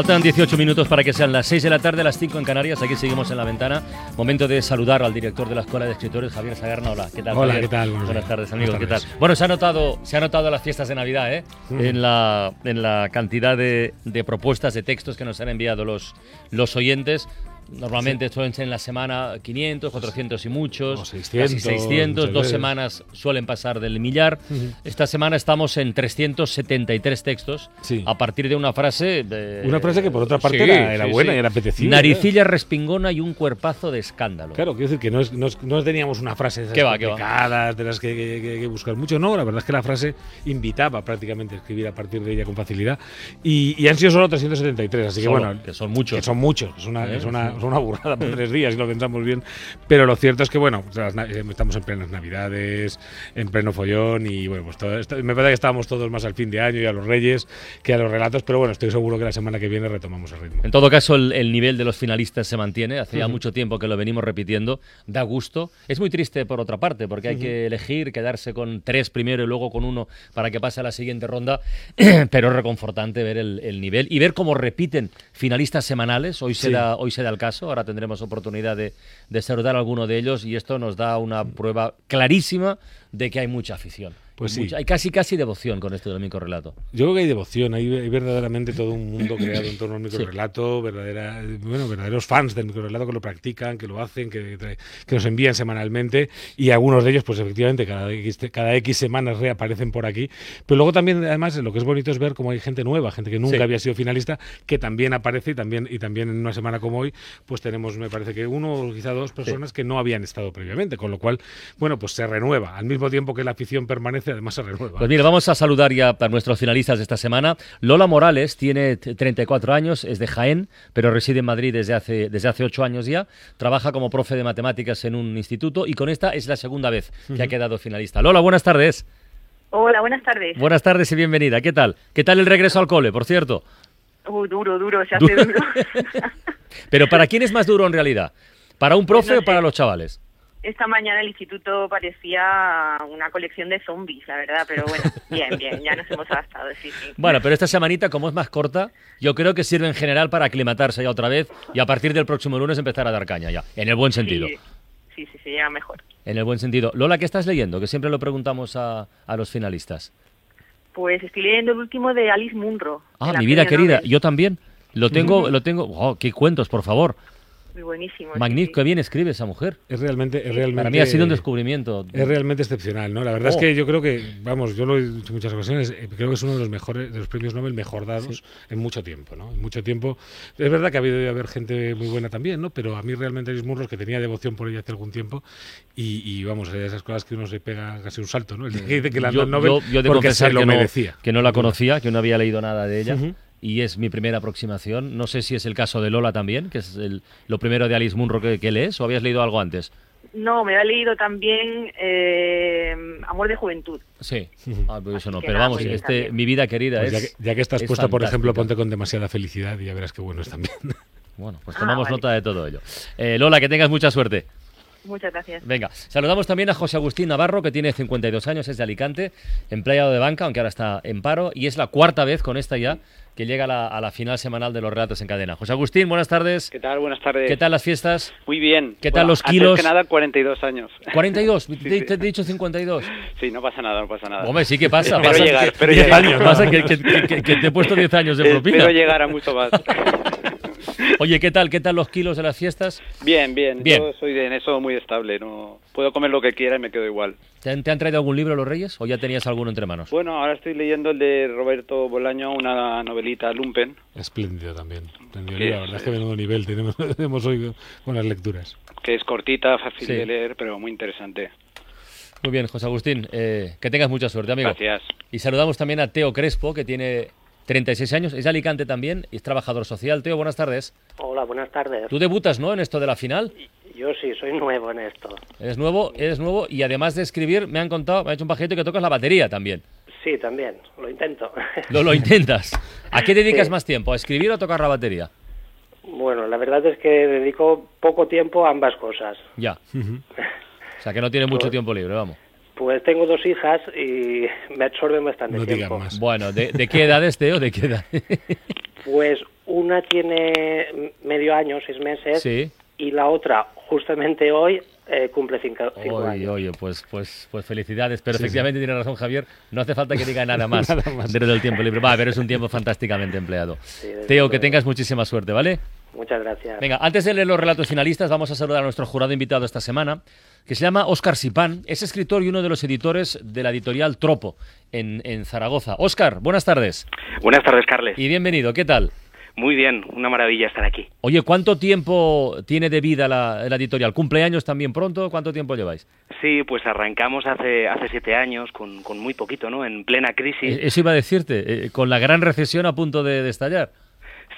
Faltan 18 minutos para que sean las 6 de la tarde, las 5 en Canarias. Aquí seguimos en la ventana. Momento de saludar al director de la Escuela de Escritores, Javier Sagarna. Hola, ¿qué tal? Hola, Javier? ¿qué tal? Buenas días. tardes, amigos. Buenas ¿Qué tal? Bueno, se ha notado, se ha notado las fiestas de Navidad, ¿eh? En la, en la cantidad de, de propuestas, de textos que nos han enviado los, los oyentes. Normalmente suelen ser en la semana 500, 400 y muchos, O 600, casi 600, muchas dos semanas suelen pasar del millar. Esta semana estamos en 373 textos Sí. a partir de una frase... de- Una frase que por otra parte Sí, era, era sí, buena sí. y era apetecible. Naricilla respingona y un cuerpazo de escándalo. Claro, quiero decir que no, es, no, es- no teníamos una frase de esas ¿Qué va, complicadas, de las que, que- que- que buscar mucho. No, la verdad es que la frase invitaba prácticamente a escribir a partir de ella con facilidad. Y, y han sido solo 373, así que Solo, bueno. que son muchos. Que son muchos, es una, ¿Eh? es una, es una burrada por tres días, si lo pensamos bien. Pero lo cierto es que, bueno, eh, estamos en plenas Navidades, en pleno follón y, bueno, pues todo esto- me parece que estábamos todos más al fin de año y a los Reyes que a los relatos, pero bueno, estoy seguro que la semana que viene retomamos el ritmo. En todo caso, el, el nivel de los finalistas se mantiene. Hace ya mucho tiempo que lo venimos repitiendo. Da gusto. Es muy triste por otra parte, porque hay que elegir, quedarse con tres primero y luego con uno para que pase a la siguiente ronda. Pero es reconfortante ver el, el nivel y ver cómo repiten finalistas semanales. Hoy se, Sí. da, hoy se da el caso. Ahora tendremos oportunidad de, de saludar a alguno de ellos y esto nos da una prueba clarísima de que hay mucha afición. Pues sí. Mucha- hay casi casi devoción con este del microrelato. Yo creo que hay devoción, hay, hay verdaderamente todo un mundo creado en torno al microrelato, verdadera, bueno, verdaderos fans del microrelato que lo practican, que lo hacen, que, que nos envían semanalmente y algunos de ellos, pues efectivamente, cada X, cada X semanas reaparecen por aquí. Pero luego también, además, lo que es bonito es ver cómo hay gente nueva, gente que nunca Sí. había sido finalista, que también aparece y también, y también en una semana como hoy, pues tenemos, me parece que uno o quizá dos personas que no habían estado previamente, con lo cual, bueno, pues se renueva. Al mismo tiempo que la afición permanece, además se renueva. Pues mira, vamos a saludar ya a nuestros finalistas de esta semana. Lola Morales tiene t- 34 años, es de Jaén, pero reside en Madrid desde hace, desde hace 8 años ya. Trabaja como profe de matemáticas en un instituto y con esta es la segunda vez que ha quedado finalista. Lola, buenas tardes. Hola, buenas tardes. Buenas tardes y bienvenida. ¿Qué tal? ¿Qué tal el regreso al cole, por cierto? Uh, duro, duro, se hace Duro. duro. Pero ¿para quién es más duro en realidad? ¿Para un profe Pues no o para los chavales? Esta mañana el instituto parecía una colección de zombies, la verdad, pero bueno, bien, bien, ya nos hemos adaptado, sí, sí. Bueno, pero esta semanita, como es más corta, yo creo que sirve en general para aclimatarse ya otra vez y a partir del próximo lunes empezar a dar caña ya, en el buen sentido. Sí, sí, sí, sí, llega mejor. En el buen sentido. Lola, ¿qué estás leyendo? Que siempre lo preguntamos a, a los finalistas. Pues estoy leyendo el último de Alice Munro. Ah, mi vida querida, Nobel. yo también. Lo tengo, lo tengo. Oh, qué cuentos, por favor. Muy buenísimo. Magnífico, sí. bien escribe esa mujer. Es realmente, es realmente. Para mí ha sido un descubrimiento. Es realmente excepcional, ¿no? La verdad Oh. es que yo creo que, vamos, yo lo he dicho en muchas ocasiones, eh, creo que es uno de los mejores, de los premios Nobel mejor dados en mucho tiempo, ¿no? En mucho tiempo. Es verdad que ha habido de haber gente muy buena también, ¿no? Pero a mí realmente Alice Munro, que tenía devoción por ella hace algún tiempo, y, y, vamos, de esas cosas que uno se pega casi un salto, ¿no? El día que dice que la yo, Nobel yo- yo porque se lo que, no, merecía. que no la conocía, que no había leído nada de ella. Y es mi primera aproximación. No sé si es el caso de Lola también, que es el- lo primero de Alice Munro que, que lees, o habías leído algo antes. No, me ha leído también eh, Amor de Juventud. Sí. Ah, pues eso no. Pero nada, vamos, bien este, también. mi vida querida Pues ya, es. que, ya que estás es puesta, por ejemplo, ponte con demasiada felicidad y ya verás qué bueno es también. Bueno, pues Ah, tomamos vale. nota de todo ello. Eh, Lola, que tengas mucha suerte. Muchas gracias. Venga, saludamos también a José Agustín Navarro, que tiene 52 años, es de Alicante, empleado de banca, aunque ahora está en paro, y es la cuarta vez con esta ya que llega a la, a la final semanal de los relatos en cadena. José Agustín, buenas tardes. ¿Qué tal? Buenas tardes. ¿Qué tal las fiestas? Muy bien. ¿Qué tal los antes kilos? que nada, 42 años. 42, Sí, te, sí. te he dicho 52. Sí, no pasa nada, no pasa nada. Hombre, sí que pasa. Espero pasa llegar, que- espero 10 llegar. años, pasa que, que- que- que te he puesto 10 años de propina. Espero llegar a mucho más. Oye, ¿qué tal? ¿Qué tal los kilos de las fiestas? bien, bien, Bien. Yo soy de en eso muy estable. No puedo comer lo que quiera y me quedo igual. ¿Te han, te han traído algún libro los Reyes o ya tenías alguno entre manos? Bueno, ahora estoy leyendo el de Roberto Bolaño, una novelita Lumpen, Espléndido también. La verdad es que menudo nivel tenemos, tenemos hoy con las lecturas. que es cortita, fácil Sí. de leer, pero muy interesante. Muy bien, José Agustín. eh, que tengas mucha suerte, amigo. Gracias. Y saludamos también a Teo Crespo, que tiene 36 años, es de Alicante también y es trabajador social. Teo, buenas tardes. Hola, buenas tardes. Tú debutas, ¿no? En esto de la final. Yo sí, soy nuevo en esto. Eres nuevo, eres nuevo y además de escribir, me han contado, me ha hecho un pajarito que tocas la batería también. Sí, también, lo intento. Lo, lo intentas. ¿A qué dedicas Sí. más tiempo? ¿A escribir o a tocar la batería? Bueno, la verdad es que dedico poco tiempo a ambas cosas. Ya. O sea, que no tiene mucho tiempo libre, vamos. Pues tengo dos hijas y me absorben bastante No tiempo. más. Bueno, ¿de, de qué edades, Teo? ¿De qué edad? Pues una tiene medio año, seis meses, sí. y la otra, justamente hoy, eh, cumple cinco, cinco Oye, años. oye, pues, pues, pues felicidades. Pero Sí, efectivamente tiene razón Javier. No hace falta que diga nada más, Nada más. dentro del tiempo libre. Va, pero es un tiempo fantásticamente empleado. desde Teo, que tengas muchísima suerte, ¿vale? Muchas gracias. Venga, antes de leer los relatos finalistas, vamos a saludar a nuestro jurado invitado esta semana, que se llama Óscar Sipán. Es escritor y uno de los editores de la editorial Tropo en, en Zaragoza. Óscar, buenas tardes Buenas tardes, Carles. y bienvenido. ¿Qué tal? Muy bien, una maravilla estar aquí. Oye, ¿cuánto tiempo tiene de vida la, la editorial? ¿Cumpleaños también pronto? ¿Cuánto tiempo lleváis? Sí, pues arrancamos hace, hace siete años con, con muy poquito, ¿no? En plena crisis. Eh, Eso iba a decirte, eh, con la gran recesión a punto de, de estallar.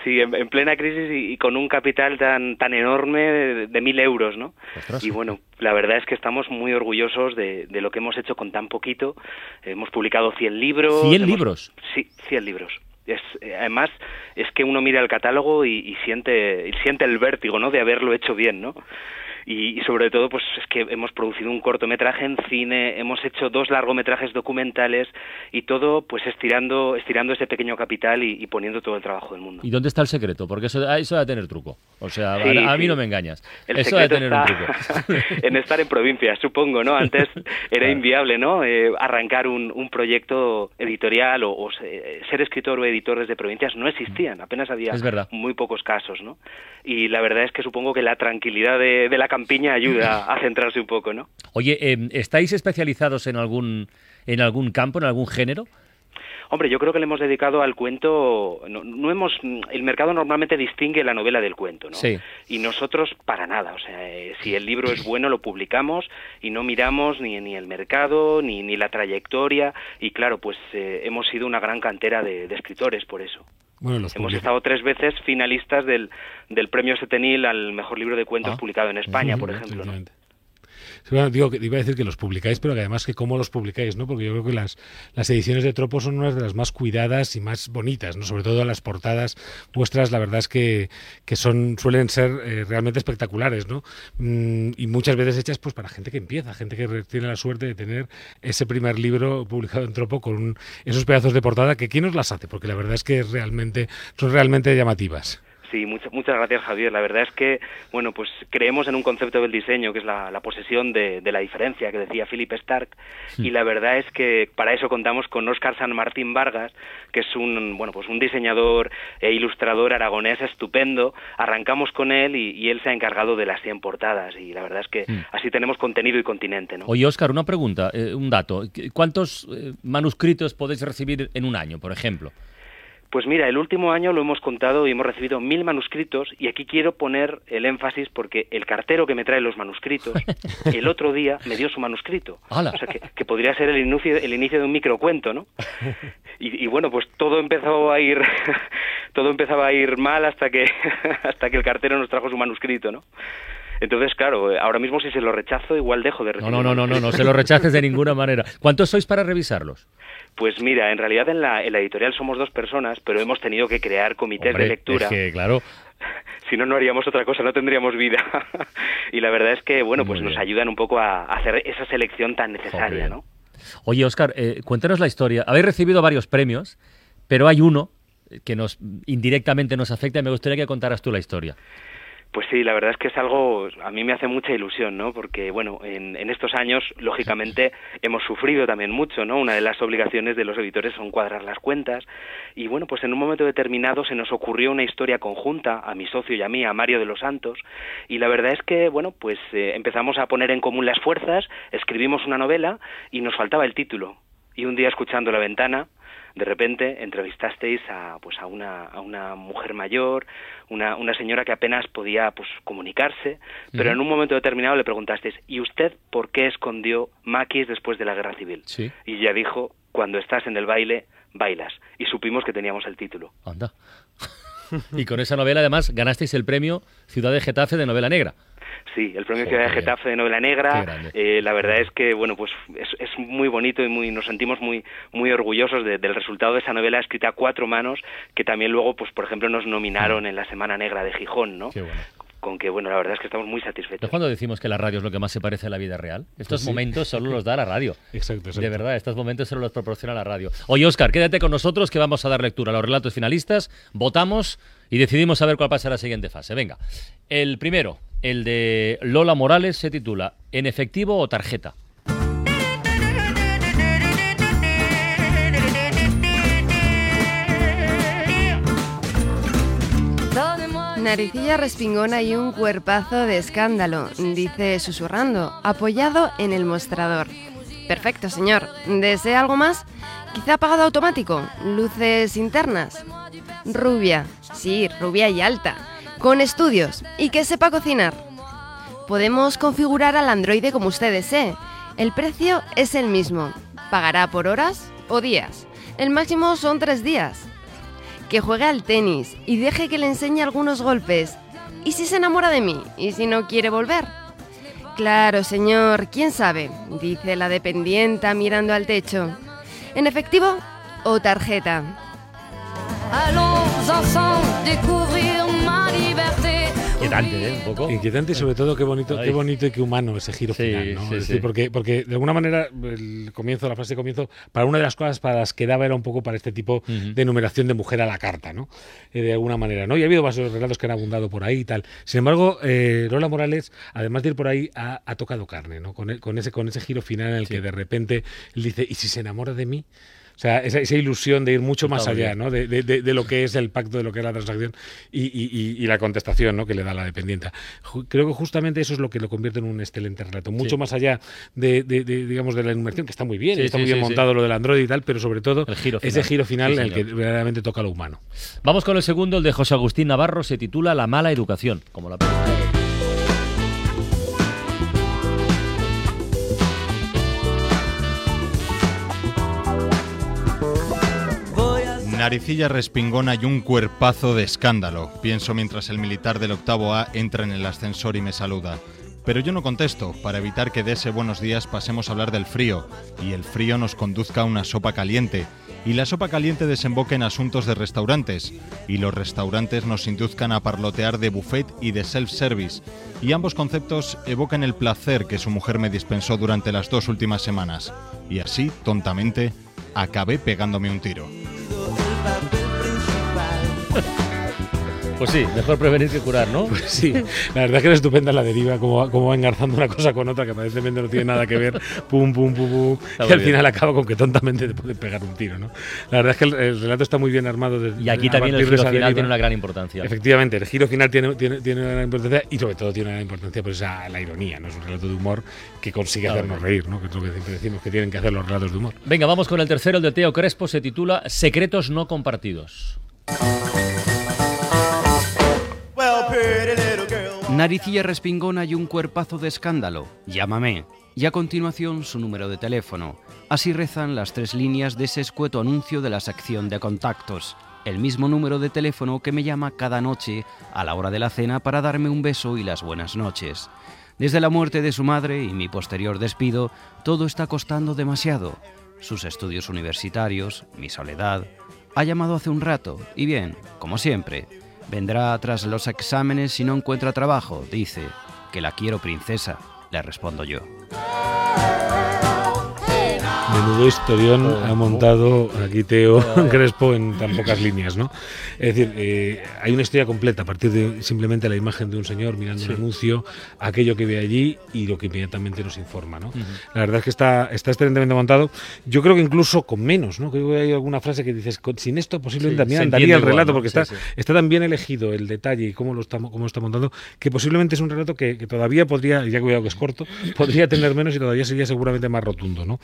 Sí, en, en plena crisis y, y con un capital tan, tan enorme de, de mil euros, ¿no? Ostras. Y bueno, la verdad es que estamos muy orgullosos de, de lo que hemos hecho con tan poquito. Hemos publicado 100 libros. ¿Cien hemos- libros? Sí, 100 libros. Es, eh, además, es que uno mira el catálogo y, y siente, y siente el vértigo, ¿no? De haberlo hecho bien, ¿no? Y, y sobre todo, pues es que hemos producido un cortometraje en cine, hemos hecho dos largometrajes documentales y todo, pues estirando, estirando ese pequeño capital y, y poniendo todo el trabajo del mundo. ¿Y dónde está el secreto? Porque eso, ah, eso va a tener truco. O sea, Sí, a, a mí sí. no me engañas. El eso secreto tener un truco. en estar en provincia, supongo, ¿no? Antes era inviable, ¿no? Eh, arrancar un, un proyecto editorial o, o se- ser escritor o editor desde provincias no existían, apenas había muy pocos casos, ¿no? Y la verdad es que supongo que la tranquilidad de, de la campiña ayuda a centrarse un poco, ¿no? Oye, eh, ¿estáis especializados en algún, en algún campo, en algún género? Hombre, yo creo que le hemos dedicado al cuento. No, no hemos. El mercado normalmente distingue la novela del cuento, ¿no? Sí. Y nosotros para nada. O sea, eh, si el libro es bueno lo publicamos y no miramos ni, ni el mercado ni, ni la trayectoria. Y claro, pues eh, hemos sido una gran cantera de, de escritores por eso. Bueno, los Hemos estado tres veces finalistas del, del premio Setenil al mejor libro de cuentos Ah. publicado en España, por ejemplo. ¿no? Digo que iba a decir que los publicáis, pero que además que cómo los publicáis, ¿no? Porque yo creo que las, las ediciones de Tropo son unas de las más cuidadas y más bonitas, ¿no? Sobre todo las portadas vuestras, la verdad es que, que son suelen ser eh, realmente espectaculares, ¿no? Mm, y muchas veces hechas pues para gente que empieza, gente que tiene la suerte de tener ese primer libro publicado en Tropo con un- esos pedazos de portada que quién os las hace, porque la verdad es que realmente son realmente llamativas. Sí, muchas, muchas gracias Javier. La verdad es que, bueno, pues creemos en un concepto del diseño que es la, la posesión de, de la diferencia que decía Philip Stark y la verdad es que para eso contamos con Óscar San Martín Vargas, que es un, bueno, pues un diseñador e ilustrador aragonés estupendo. Arrancamos con él y, y él se ha encargado de las 100 portadas y la verdad es que así tenemos contenido y continente, ¿no? Oye, Óscar, una pregunta, eh, un dato. ¿Cuántos eh, manuscritos podéis recibir en un año, por ejemplo? Pues mira, el último año lo hemos contado y hemos recibido mil manuscritos y aquí quiero poner el énfasis porque el cartero que me trae los manuscritos el otro día me dio su manuscrito. ¡Hala! O sea, que, que podría ser el inicio, el inicio de un microcuento, ¿no? Y, y bueno, pues todo empezó a ir, todo empezaba a ir mal hasta que, hasta que el cartero nos trajo su manuscrito, ¿no? Entonces, claro, ahora mismo si se lo rechazo, igual dejo de No, recibir. no, no, no, no, no se lo rechaces de ninguna manera. ¿Cuántos sois para revisarlos? Pues mira, en realidad en la, en la editorial somos dos personas, pero hemos tenido que crear comités Hombre, de lectura. es que, claro, si no, no haríamos otra cosa, no tendríamos vida. y la verdad es que, bueno, pues nos ayudan un poco a hacer esa selección tan necesaria. ¿no? Oye, Óscar, eh, cuéntanos la historia. Habéis recibido varios premios, pero hay uno que nos indirectamente nos afecta y me gustaría que contaras tú la historia. Pues sí, la verdad es que es algo, a mí me hace mucha ilusión, ¿no? Porque, bueno, en, en estos años, lógicamente, hemos sufrido también mucho, ¿no? Una de las obligaciones de los editores son cuadrar las cuentas. Y, bueno, pues en un momento determinado se nos ocurrió una historia conjunta, a mi socio y a mí, a Mario de los Santos. Y la verdad es que, bueno, pues eh, empezamos a poner en común las fuerzas, escribimos una novela y nos faltaba el título. Y un día, escuchando la ventana, de repente entrevistasteis a pues a una, a una mujer mayor, una, una señora que apenas podía pues comunicarse, pero en un momento determinado le preguntasteis ¿y usted por qué escondió maquis después de la guerra civil? Sí. Y ella dijo cuando estás en el baile bailas y supimos que teníamos el título. Anda. y con esa novela, además, ganasteis el premio Ciudad de Getafe de novela negra. Sí, el premio Joder, Ciudad de Getafe de novela negra. Eh, la verdad es que, bueno, pues es, es muy bonito y muy nos sentimos muy muy orgullosos de- del resultado de esa novela escrita a cuatro manos, que también luego, pues por ejemplo, nos nominaron en la Semana Negra de Gijón, ¿no? Qué bueno. Con que, bueno, la verdad es que estamos muy ¿Es satisfechos. cuando decimos que la radio es lo que más se parece a la vida real? Estos sí. momentos solo los da la radio. Exacto, exacto. De verdad, estos momentos solo los proporciona la radio. Oye, Óscar, quédate con nosotros que vamos a dar lectura a los relatos finalistas, votamos y decidimos a ver cuál pasa a la siguiente fase. Venga, el primero, el de Lola Morales, se titula ¿En efectivo o tarjeta? Naricilla respingona y un cuerpazo de escándalo, dice susurrando, apoyado en el mostrador. Perfecto, señor. ¿Desea algo más? Quizá apagado automático, luces internas. Rubia, sí, rubia y alta, con estudios y que sepa cocinar. Podemos configurar al androide como usted desee. El precio es el mismo. Pagará por horas o días. El máximo son tres días que juegue al tenis y deje que le enseñe algunos golpes. ¿Y si se enamora de mí? ¿Y si no quiere volver? Claro, señor, quién sabe, dice la dependienta mirando al techo. ¿En efectivo o tarjeta? Allons ensemble. Inquietante, ¿eh? Un poco. Inquietante y sobre todo qué bonito, Ay. qué bonito y qué humano ese giro Sí, final, ¿no? sí, Es decir, sí. porque, porque de alguna manera el comienzo, la frase de comienzo, para una de las cosas para las que daba era un poco para este tipo de numeración de mujer a la carta, ¿no? Eh, de alguna manera, ¿no? Y ha habido varios relatos que han abundado por ahí y tal. Sin embargo, eh, Lola Morales, además de ir por ahí, ha, ha tocado carne, ¿no? Con, el- con ese, con ese giro final en el Sí. que de repente él dice, ¿y si se enamora de mí? O sea, esa, esa ilusión de ir mucho más allá. ¿no? De, de- de- de lo que es el pacto, de lo que es la transacción y, y- y- la contestación, ¿no? Que le da la dependienta. Creo que justamente eso es lo que lo convierte en un excelente relato. Mucho Sí. más allá de, digamos, de la enumeración, que está muy bien, Sí, está sí, muy bien montado lo del Android y tal, pero sobre todo giro ese giro final en el que verdaderamente toca lo humano. Vamos con el segundo, el de José Agustín Navarro, se titula La mala educación, como la película. Naricilla respingona y un cuerpazo de escándalo, pienso mientras el militar del octavo A entra en el ascensor y me saluda. Pero yo no contesto, para evitar que de ese buenos días pasemos a hablar del frío, y el frío nos conduzca a una sopa caliente, y la sopa caliente desemboque en asuntos de restaurantes, y los restaurantes nos induzcan a parlotear de buffet y de self-service, y ambos conceptos evocan el placer que su mujer me dispensó durante las dos últimas semanas, y así, tontamente, acabé pegándome un tiro. Pues sí, mejor prevenir que curar, ¿no? Pues sí, la verdad es que es estupenda la deriva, como, va- como va engarzando una cosa con otra que aparentemente no tiene nada que ver, pum, pum, pum, pum, Está y al bien. final acaba con que tontamente te puede pegar un tiro, ¿no? La verdad es que el, el relato está muy bien armado. desde- Y aquí también el de giro final deriva. tiene una gran importancia. Efectivamente, el giro final tiene, tiene, tiene una gran importancia y sobre todo tiene una gran importancia pues, esa, la ironía, ¿no? Es un relato de humor que consigue Claro. hacernos reír, ¿no? Que es lo que siempre decimos que tienen que hacer los relatos de humor. Venga, vamos con el tercero, el de Teo Crespo, se titula Secretos no compartidos. Naricilla respingona y un cuerpazo de escándalo. Llámame. Y a continuación su número de teléfono. Así rezan las tres líneas de ese escueto anuncio de la sección de contactos. El mismo número de teléfono que me llama cada noche a la hora de la cena para darme un beso y las buenas noches. Desde la muerte de su madre y mi posterior despido, todo está costando demasiado. Sus estudios universitarios, mi soledad. Ha llamado hace un rato, y bien, como siempre, vendrá tras los exámenes si no encuentra trabajo, dice. Que la quiero princesa, le respondo yo. Menudo historión Oh, ha oh. montado aquí Teo vaya. Crespo en tan pocas líneas, ¿no? Es decir, eh, hay una historia completa a partir de simplemente la imagen de un señor mirando Sí. un anuncio, aquello que ve allí y lo que inmediatamente nos informa, ¿no? La verdad es que está, está excelentemente montado. Yo creo que incluso con menos, ¿no? Creo que hay alguna frase que dices, "Con- sin esto posiblemente Sí, también se andaría entiende el igual, relato, ¿no? porque Sí, está, está tan bien elegido el detalle y cómo lo está, cómo está montando, que posiblemente es un relato que, que todavía podría, ya cuidado que es corto, podría tener menos y todavía sería seguramente más rotundo, ¿no?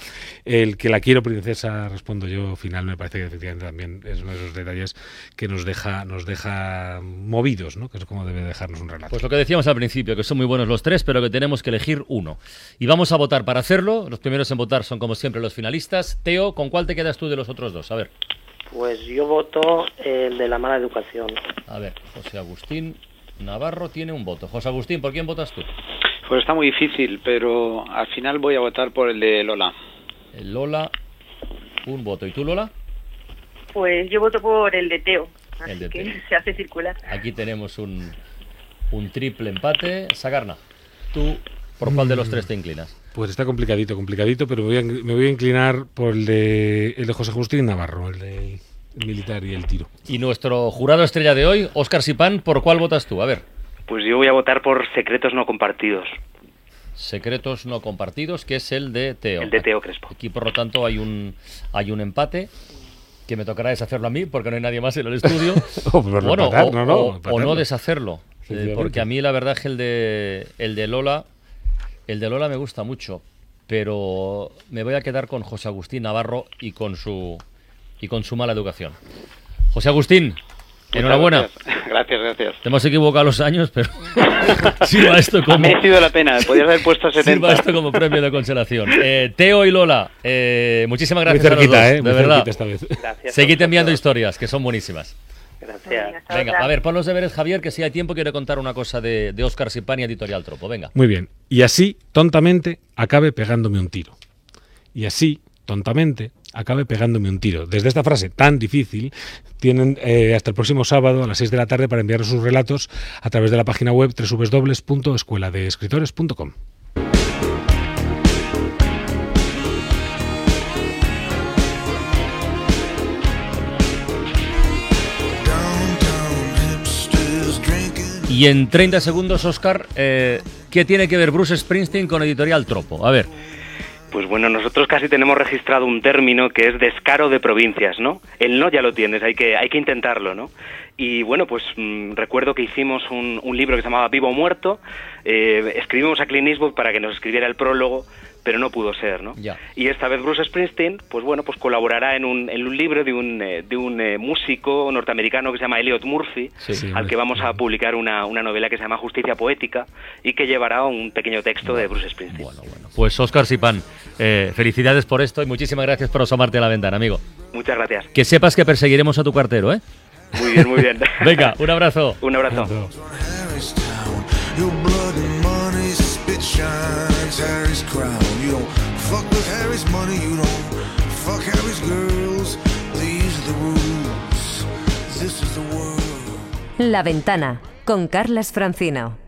El que la quiero princesa, respondo yo, final me parece que efectivamente también es uno de esos detalles que nos deja, nos deja movidos, ¿no? Que es como debe dejarnos un relato. Pues lo que decíamos al principio, que son muy buenos los tres, pero que tenemos que elegir uno. Y vamos a votar para hacerlo. Los primeros en votar son, como siempre, los finalistas. Teo, ¿con cuál te quedas tú de los otros dos? A ver, Pues yo voto el de la mala educación. a ver, José Agustín. Navarro tiene un voto. José Agustín, ¿por quién votas tú? Pues está muy difícil, pero al final voy a votar por el de Lola. El Lola, un voto. ¿Y tú, Lola? Pues yo voto por el de Teo. Así El de que Teo. se hace circular. Aquí tenemos un, un triple empate. Sagarna, ¿tú por cuál de los tres te inclinas? Pues está complicadito, complicadito, pero me voy a, me voy a inclinar por el de, el de José Agustín Navarro, el de el militar y el tiro. Y nuestro jurado estrella de hoy, Óscar Sipán, ¿por cuál votas tú? A ver. Pues yo voy a votar por secretos no compartidos. Secretos no compartidos, que es el de Teo. El de Teo Crespo. Aquí, por lo tanto, hay un, hay un empate que me tocará deshacerlo a mí porque no hay nadie más en el estudio. Oh, pues bueno, empatar, o, no, no, o- o deshacerlo. eh, porque a mí la verdad es que el de, el de Lola, el de Lola me gusta mucho, pero me voy a quedar con José Agustín Navarro y con su y con su mala educación. José Agustín, enhorabuena. Gracias, gracias. gracias. Te hemos equivocado los años, pero sirva esto Ha como merecido la pena, podías haber puesto 70. sirva esto como premio de consolación. Eh, Teo y Lola, eh, muchísimas Muy gracias a los cerquita, dos, ¿eh? de verdad. cerquita esta vez. Gracias. Seguid enviando historias, que son buenísimas. Gracias. Venga, a ver, pon los deberes, Javier, que si hay tiempo quiero contar una cosa de, de Oscar Sipani, editorial Tropo. Venga. Muy bien. Y así, tontamente, acabe pegándome un tiro. Y así, tontamente, acabe pegándome un tiro. Desde esta frase tan difícil, tienen eh, hasta el próximo sábado a las 6 de la tarde para enviar sus relatos a través de la página web www.escueladeescritores.com. Y en 30 segundos, Oscar, eh, ¿qué tiene que ver Bruce Springsteen con editorial Tropo? A ver. Pues bueno, nosotros casi tenemos registrado un término que es descaro de provincias, ¿no? El no ya lo tienes, hay que, hay que intentarlo, ¿no? Y bueno, pues mm, recuerdo que hicimos un, un libro que se llamaba Vivo o Muerto, eh, escribimos a Clint Eastwood para que nos escribiera el prólogo, pero no pudo ser, ¿no? Ya. Y esta vez Bruce Springsteen, pues bueno, pues colaborará en un, en un libro de un, eh, de un eh, músico norteamericano que se llama Elliot Murphy, Sí. Sí, al que vamos a publicar una, una novela que se llama Justicia Poética y que llevará un pequeño texto de Bruce Springsteen. Pues Oscar Sipán, eh, felicidades por esto y muchísimas gracias por asomarte a la ventana, amigo. Muchas gracias. Que sepas que perseguiremos a tu cartero, ¿eh? Muy bien, muy bien. Venga, un abrazo. Un abrazo. Your blood fuck Harry's girls. These are the rules. La ventana con Carlas Francino.